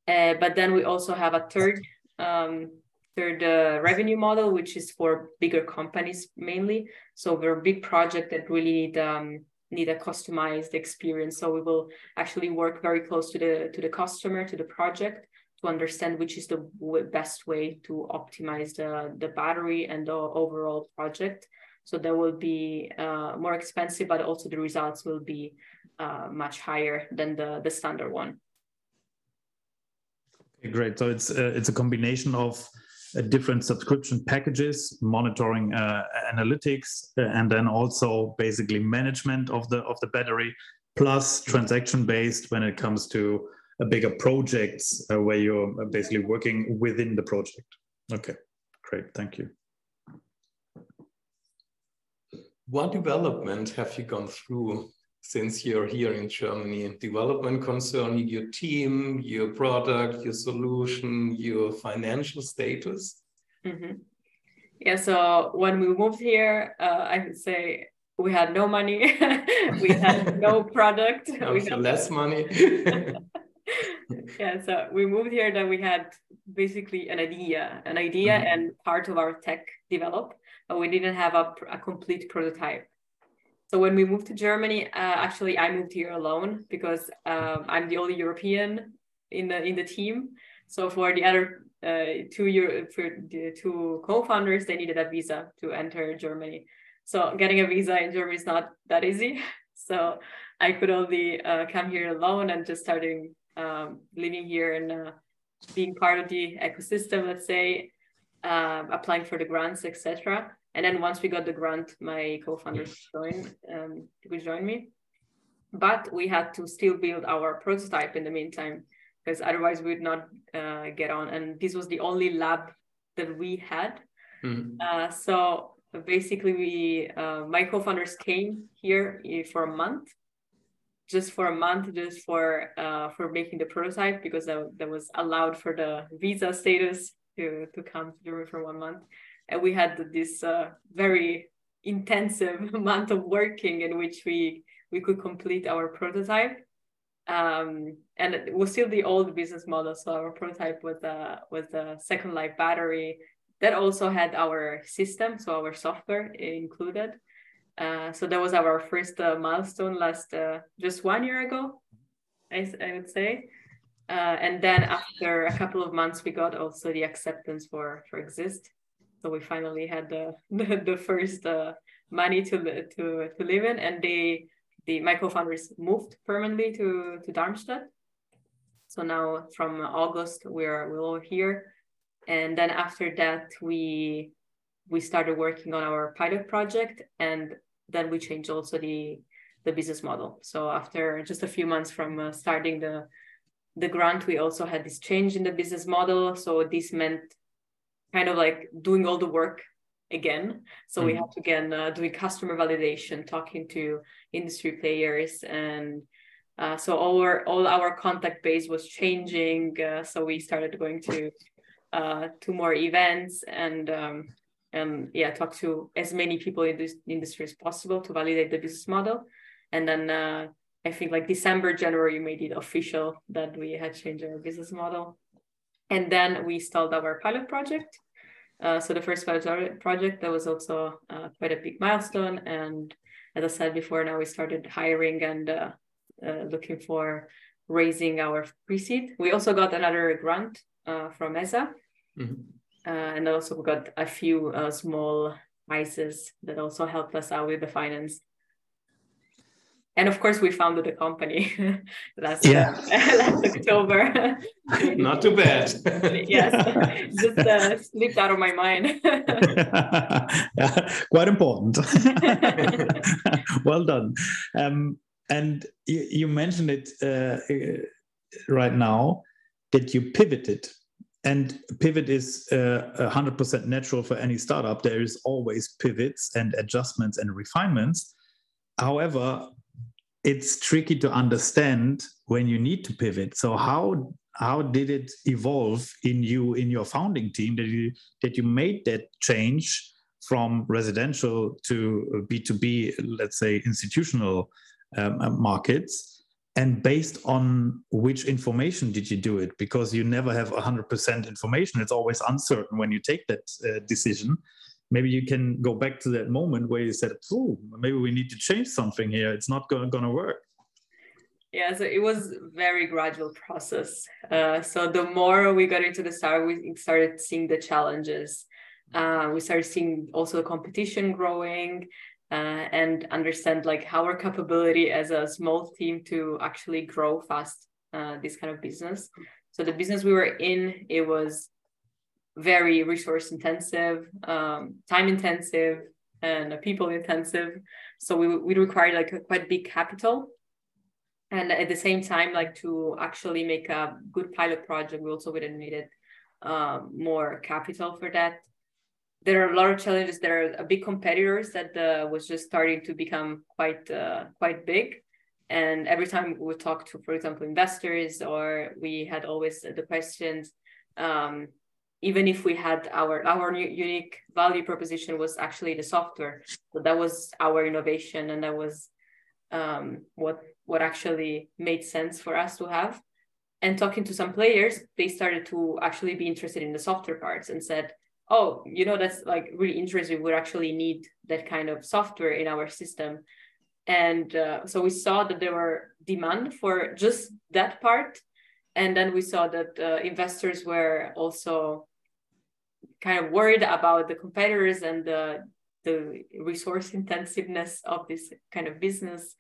Uh, but then we also have a third um, third uh, revenue model, which is for bigger companies mainly. So we're a big project that really need um, need a customized experience. So we will actually work very close to the to the customer, to the project, to understand which is the best way to optimize the the battery and the overall project. So that will be uh, more expensive, but also the results will be uh, much higher than the the standard one. Okay, Great. So it's uh, it's a combination of different subscription packages, monitoring uh, analytics, uh, and then also basically management of the of the battery, plus transaction based when it comes to a bigger projects where you're basically working within the project. Okay, great, thank you. What development have you gone through since you're here in Germany? Development concerning your team, your product, your solution, your financial status? Mm-hmm. Yeah, so when we moved here, uh, I would say we had no money, we had no product, we had less money. yeah, so we moved here that we had basically an idea, an idea mm-hmm. and part of our tech developed, but we didn't have a, a complete prototype. So when we moved to Germany, uh, actually I moved here alone because um, I'm the only European in the in the team. So for the other uh, two Euro- for the two co-founders, they needed a visa to enter Germany. So getting a visa in Germany is not that easy. So I could only uh, come here alone and just starting um, living here and uh, being part of the ecosystem. Let's say uh, applying for the grants, etc. And then once we got the grant, my co-founders joined um, to join me. But we had to still build our prototype in the meantime, because otherwise we would not uh, get on. And this was the only lab that we had. Mm-hmm. Uh, so basically, we uh, my co-founders came here eh, for a month, just for a month, just for uh, for making the prototype, because that, that was allowed for the visa status to to come to Germany for one month. And we had this uh, very intensive amount of working in which we we could complete our prototype. Um, and it was still the old business model. So our prototype was a was a second life battery that also had our system so our software included. Uh, so that was our first uh, milestone last uh, just one year ago I, I would say uh, and then after a couple of months we got also the acceptance for for exist so we finally had the the, the first uh, money to to to live in, and they the my co-founders moved permanently to to Darmstadt. So now from August we're we're all here, and then after that we we started working on our pilot project, and then we changed also the the business model. So after just a few months from uh, starting the the grant, we also had this change in the business model. So this meant kind of like doing all the work again. So mm-hmm. we had to again uh, doing customer validation, talking to industry players, and uh, so all our all our contact base was changing. Uh, so we started going to uh, to more events and um, and yeah, talk to as many people in this industry as possible to validate the business model, and then. Uh, I think like December, January, made it official that we had changed our business model. And then we stalled our pilot project uh, so the first pilot project that was also uh, quite a big milestone. And as I said before, now we started hiring and uh, uh looking for raising our pre-seed. We also got another grant uh, from ESA. Mm-hmm. and also we got a few small prizes that also helped us out with the finance and of course we founded the company last, yeah. uh, last october. Not too bad. Yes. Just uh, slipped out of my mind. Quite important. Well done. Um, and you, you, mentioned it uh, right now that you pivoted. And pivot is uh, 100% natural for any startup. There is always pivots and adjustments and refinements. However it's tricky to understand when you need to pivot. So how how did it evolve in you in your founding team that you that you made that change from residential to B2B, let's say institutional um, uh, markets? And based on which information did you do it? Because you never have 100% information. It's always uncertain when you take that uh, decision maybe you can go back to that moment where you said, "Oh, maybe we need to change something here. It's not going to work." Yeah, so it was very gradual process. Uh, so the more we got into the start, we started seeing the challenges. Uh, we started seeing also the competition growing, uh, and understand like our capability as a small team to actually grow fast uh, this kind of business. So the business we were in, it was very resource intensive, um, time intensive, and people intensive. So we we required like a quite big capital, and at the same time, like to actually make a good pilot project, we also would have needed um, more capital for that. There are a lot of challenges. There are a big competitors that uh, was just starting to become quite uh, quite big and every time we talk to, for example, investors, or we had always the questions, um, even if we had our our unique value proposition was actually the software, so that was our innovation, and that was um, what what actually made sense for us to have. And talking to some players, they started to actually be interested in the software parts and said, "Oh, you know, that's like really interesting. We actually need that kind of software in our system." and uh, so we saw that there were demand for just that part and then we saw that uh, investors were also kind of worried about the competitors and the the resource intensiveness of this kind of business.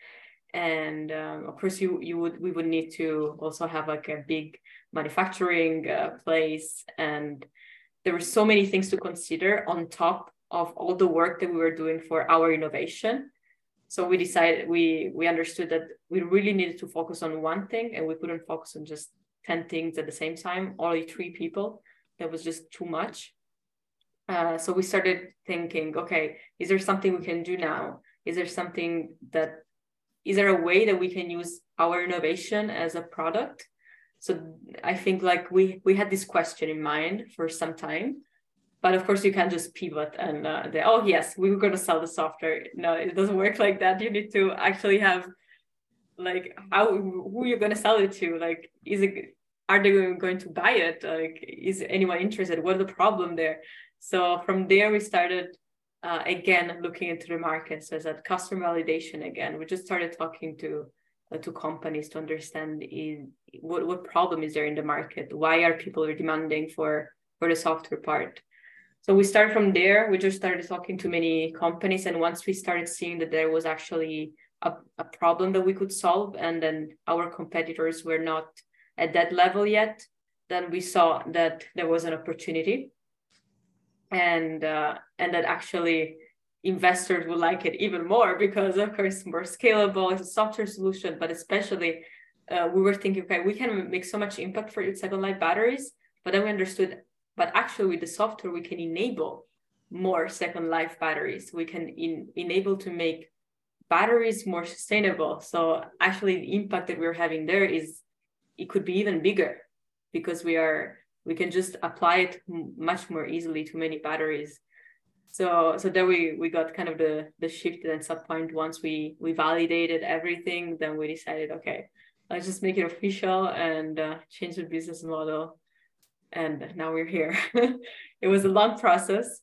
And um, of course you you would we would need to also have like a big manufacturing uh, place. And there were so many things to consider on top of all the work that we were doing for our innovation. So we decided we we understood that we really needed to focus on one thing and we couldn't focus on just 10 things at the same time only three people that was just too much uh, so we started thinking okay is there something we can do now is there something that is there a way that we can use our innovation as a product so i think like we we had this question in mind for some time but of course, you can't just pivot and uh, oh yes, we were going to sell the software. No, it doesn't work like that. You need to actually have like how who you're going to sell it to. Like, is it are they going to buy it? Like, is anyone interested? What's the problem there? So from there, we started uh, again looking into the market. So that customer validation again. We just started talking to uh, to companies to understand is what what problem is there in the market? Why are people demanding for for the software part? so we started from there we just started talking to many companies and once we started seeing that there was actually a, a problem that we could solve and then our competitors were not at that level yet then we saw that there was an opportunity. And uh, and that actually investors would like it even more because of course more scalable it's a software solution but especially uh, we were thinking okay we can make so much impact for second life batteries but then we understood but actually with the software we can enable more second life batteries. We can in, enable to make batteries more sustainable. So actually the impact that we're having there is it could be even bigger because we are we can just apply it much more easily to many batteries so so then we we got kind of the the shift and sub point once we we validated everything then we decided okay let's just make it official and uh, change the business model and now we're here. it was a long process.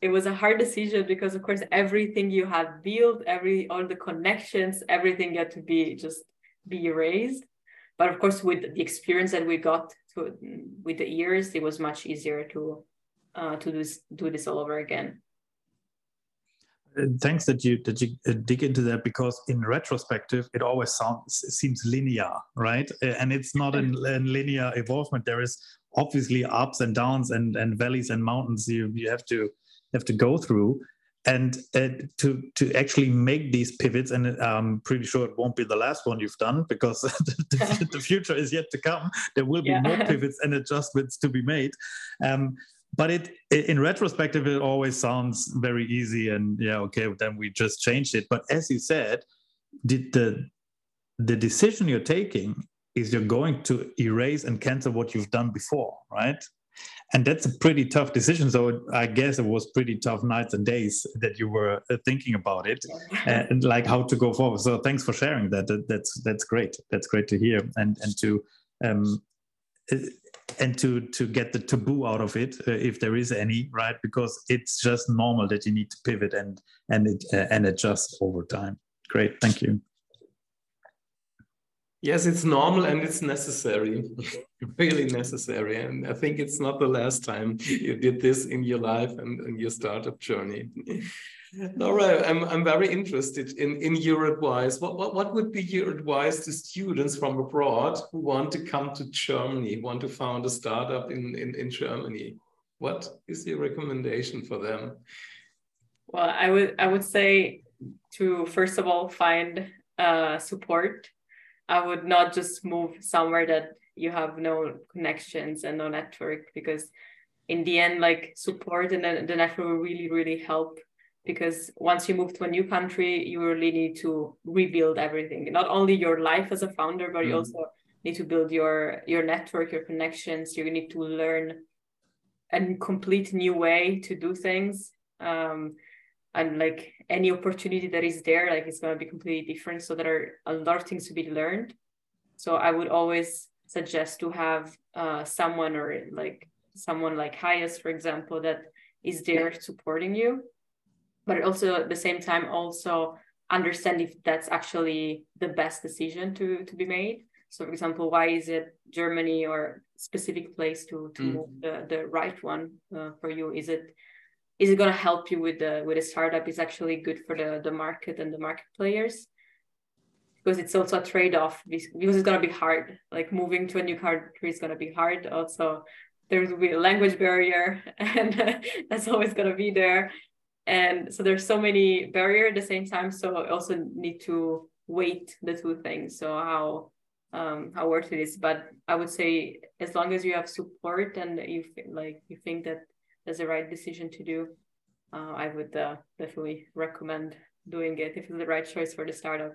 It was a hard decision because, of course, everything you had built, every all the connections, everything had to be just be erased. But of course, with the experience that we got to, with the years, it was much easier to uh, to do this, do this all over again. Uh, thanks that you that you uh, dig into that because in retrospective it always sounds seems linear right? Uh, and it's not a, a linear evolvement. There is obviously ups and downs and, and valleys and mountains you, you have to have to go through and uh, to to actually make these pivots and i'm pretty sure it won't be the last one you've done because the, the, future is yet to come there will be yeah. more pivots and adjustments to be made um, but it, in retrospective it always sounds very easy and yeah okay then we just changed it but as you said did the the decision you're taking is you're going to erase and cancel what you've done before, right? And that's a pretty tough decision. So I guess it was pretty tough nights and days that you were uh, thinking about it and like how to go forward. So thanks for sharing that. That's that's great. That's great to hear and and to um, uh, and to to get the taboo out of it uh, if there is any right because it's just normal that you need to pivot and and it uh, and adjust over time great thank you Yes, it's normal and it's necessary, really necessary. And I think it's not the last time you did this in your life and in your startup journey. Laura, I'm, I'm very interested in, in your advice. What, what, what would be your advice to students from abroad who want to come to Germany, want to found a startup in, in, in Germany? What is your recommendation for them? Well, I would I would say to first of all find uh, support. I would not just move somewhere that you have no connections and no network because in the end like support and the, the network will really really help because once you move to a new country you really need to rebuild everything. Not only your life as a founder but mm. you also need to build your your network your connections. You need to learn a complete new way to do things. Um, and like any opportunity that is there like it's going to be completely different so there are a lot of things to be learned so i would always suggest to have uh, someone or like someone like Highest, for example, that is there supporting you, but also at the same time also understand if that's actually the best decision to to be made. So, for example, why is it Germany or specific place to to mm. move the, the right one uh, for you? Is it is it going to help you with the with a startup? Is actually good for the the market and the market players? because it's also a trade-off because it's going to be hard like moving to a new country is going to be hard also there will be a language barrier and that's always going to be there and so there's so many barrier at the same time so I also need to weight the two things so how um how worth it is but i would say as long as you have support and you like you think that that's the right decision to do uh, i would uh, definitely recommend doing it if it's the right choice for the startup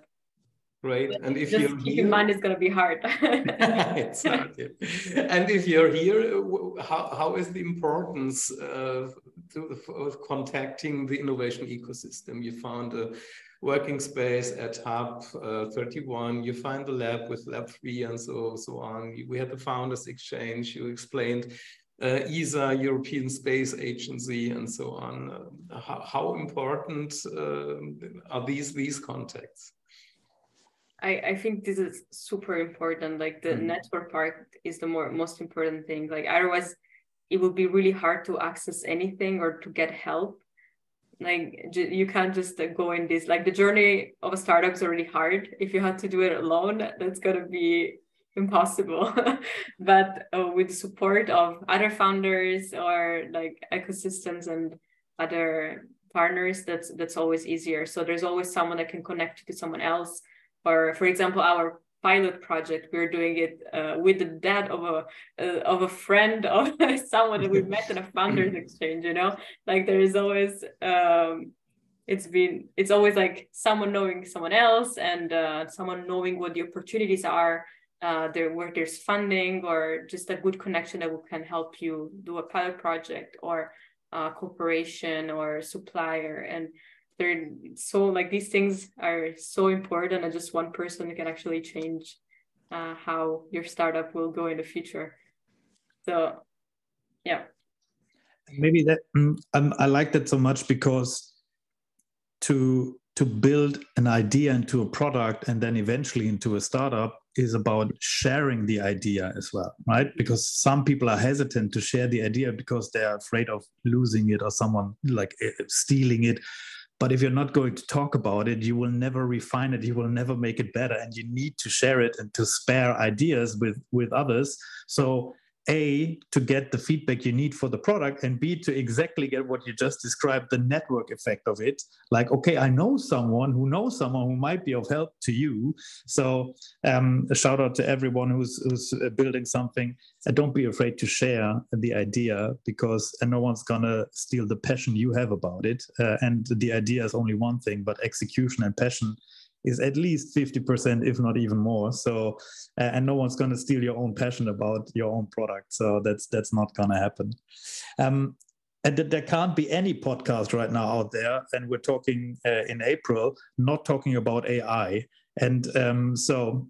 right? And if Just you're keep here, in mind, it's going to be hard. it's hard. Yeah. And if you're here, how, how is the importance of, to, of contacting the innovation ecosystem? You found a working space at Hub uh, 31. You find the lab with Lab 3 and so so on. We had the Founders Exchange. You explained uh, ESA, European Space Agency, and so on. Uh, how, how, important uh, are these these contacts? I, I think this is super important. Like the mm. network part is the more most important thing. Like otherwise, it would be really hard to access anything or to get help. Like you can't just uh, go in this. Like the journey of a startup is already hard. If you had to do it alone, that's gonna be impossible. but uh, with the support of other founders or like ecosystems and other partners, that's that's always easier. So there's always someone that can connect you to someone else or for example our pilot project we're doing it uh, with the dad of a uh, of a friend of someone that we met in a founders exchange you know like there is always um it's been it's always like someone knowing someone else and uh, someone knowing what the opportunities are uh, there where there's funding or just a good connection that can help you do a pilot project or uh, cooperation or supplier. And they're so like these things are so important and just one person can actually change uh, how your startup will go in the future. So yeah. Maybe that um, i like that so much because to to build an idea into a product and then eventually into a startup is about sharing the idea as well right because some people are hesitant to share the idea because they're afraid of losing it or someone like eh, stealing it but if you're not going to talk about it, you will never refine it. You will never make it better. And you need to share it and to spare ideas with, with others. So a to get the feedback you need for the product and b to exactly get what you just described the network effect of it. Like okay i know someone who knows someone who might be of help to you. So um, a shout out to everyone who's who's uh, building something. Uh, don't be afraid to share the idea because uh, no one's gonna steal the passion you have about it. Uh, and the idea is only one thing but execution and passion is at least 50% if not even more. So uh, and no one's going to steal your own passion about your own product. So that's that's not going to happen. Um, and there can't be any podcast right now out there and we're talking uh, in april not talking about ai and um, so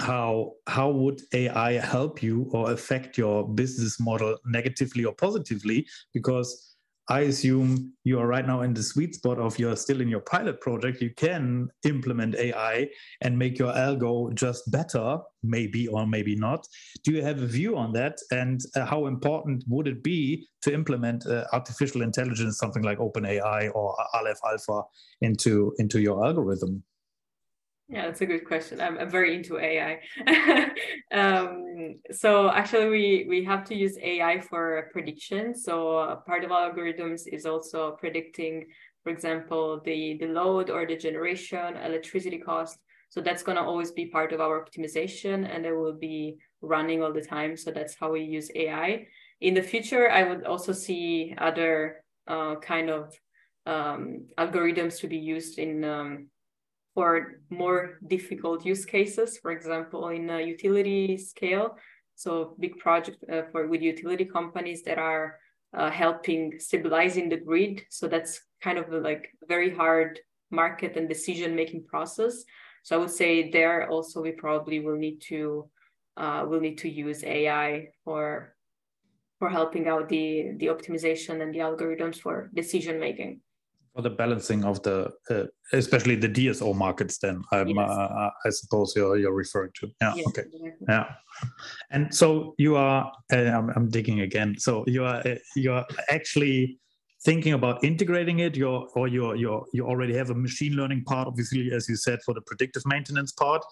how how would ai help you or affect your business model negatively or positively? Because I assume you are right now in the sweet spot of you're still in your pilot project. You can implement AI and make your algo just better, maybe or maybe not. Do you have a view on that? And uh, how important would it be to implement uh, artificial intelligence, something like OpenAI or Aleph Alpha, into into your algorithm? Yeah, that's a good question. I'm, I'm very into AI. um, so actually, we we have to use AI for prediction. So part of our algorithms is also predicting, for example, the the load or the generation, electricity cost. So that's gonna always be part of our optimization, and it will be running all the time. So that's how we use AI. In the future, I would also see other uh, kind of um, algorithms to be used in um, for more difficult use cases, for example, in a utility scale. So big project uh, for with utility companies that are uh, helping stabilizing the grid. So that's kind of like very hard market and decision making process. So I would say there also we probably will need to uh, will need to use AI for for helping out the the optimization and the algorithms for decision making for the balancing of the uh, especially the DSO markets then um, yes. uh, I suppose you're you're referring to. Yeah yes, okay. exactly. yeah. And so you are uh, I'm, I'm, digging again. So you are uh, you are actually thinking about integrating it. You're or you're you're you already have a machine learning part obviously as you said for the predictive maintenance part.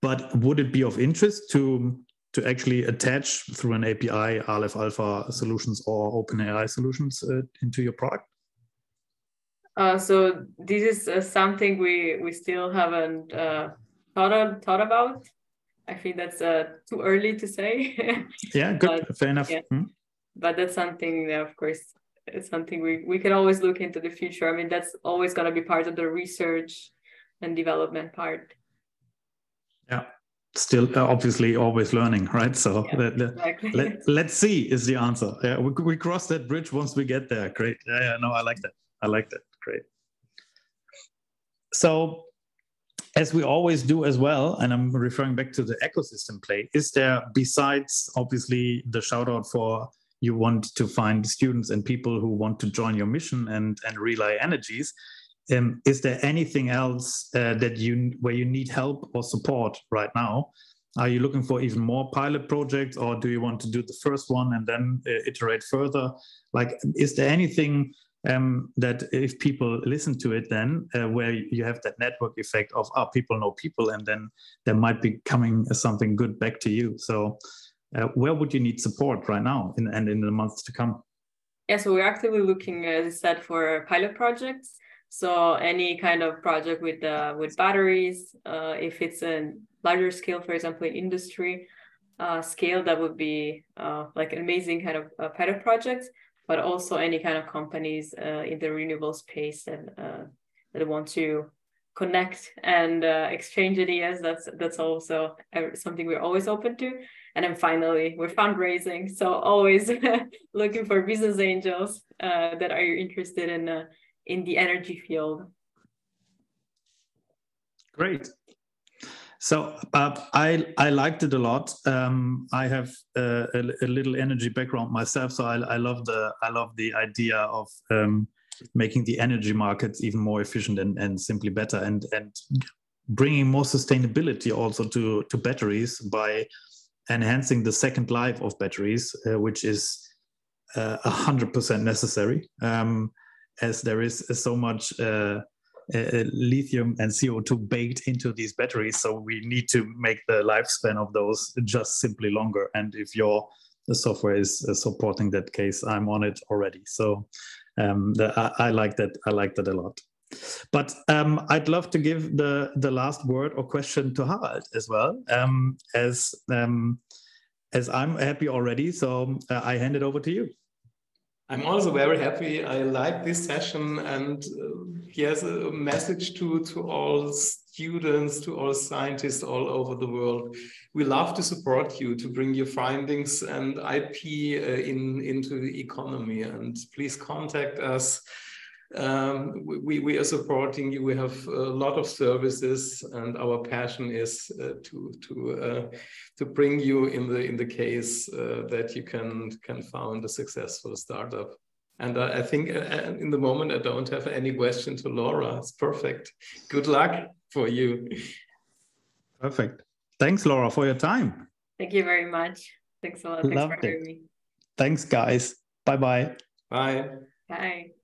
But would it be of interest to to actually attach through an API Aleph Alpha solutions or OpenAI solutions uh, into your product uh, so this is uh, something we we still haven't uh, thought of, thought about. I think that's uh, too early to say. yeah, good, but, fair enough. Yeah. Hmm. But that's something, of course, it's something we we can always look into the future. I mean, that's always going to be part of the research and development part. Yeah, still uh, obviously always learning right so yeah, let, exactly. let, let, us see is the answer yeah we, we cross that bridge once we get there great yeah, yeah no i like that i like that great. So, as we always do as well, and I'm referring back to the ecosystem play, is there, besides obviously the shout out for you want to find students and people who want to join your mission and, and ReliEnergy's, um, is there anything else uh, that you where you need help or support right now? Are you looking for even more pilot projects, or do you want to do the first one and then uh, iterate further? Like, is there anything um, that if people listen to it then uh, where you have that network effect of ah, people know people and then there might be coming something good back to you. So uh, where would you need support right now in, and in the months to come? Yeah so we're actively looking as i said for pilot projects. So any kind of project with uh, with batteries uh, if it's a larger scale for example in industry uh, scale that would be uh, like an amazing kind of uh, pilot project but also any kind of companies uh, in the renewable space that uh, that want to connect and uh, exchange ideas. That's that's also something we're always open to. And then finally, we're fundraising, so always looking for business angels uh, that are interested in uh, in the energy field. Great. So uh, I I liked it a lot. Um, I have uh, a, a, little energy background myself, so I, I love the I love the idea of um, making the energy markets even more efficient and, and simply better, and and bringing more sustainability also to to batteries by enhancing the second life of batteries, uh, which is uh, a hundred percent necessary, um, as there is so much uh, uh, lithium and CO2 baked into these batteries. So we need to make the lifespan of those just simply longer. And if your software is uh, supporting that case, I'm on it already. So um, the, I, I, like that. I like that a lot. But um, I'd love to give the the last word or question to Harald as well, um, as um, as I'm happy already. So uh, I hand it over to you. I'm also very happy. I like this session, and uh, here's a message to to all students, to all scientists all over the world. We love to support you to bring your findings and IP uh, in into the economy. And please contact us um, we, we are supporting you. We have a lot of services, and our passion is uh, to to uh, to bring you in the in the case uh, that you can can found a successful startup. And I think uh, uh, in the moment I don't have any question to Laura. It's perfect. Good luck for you. Perfect. Thanks, Laura, for your time. Thank you very much. Thanks a lot. Thanks Loved for having it. me. Thanks, guys. Bye-bye. Bye. Bye.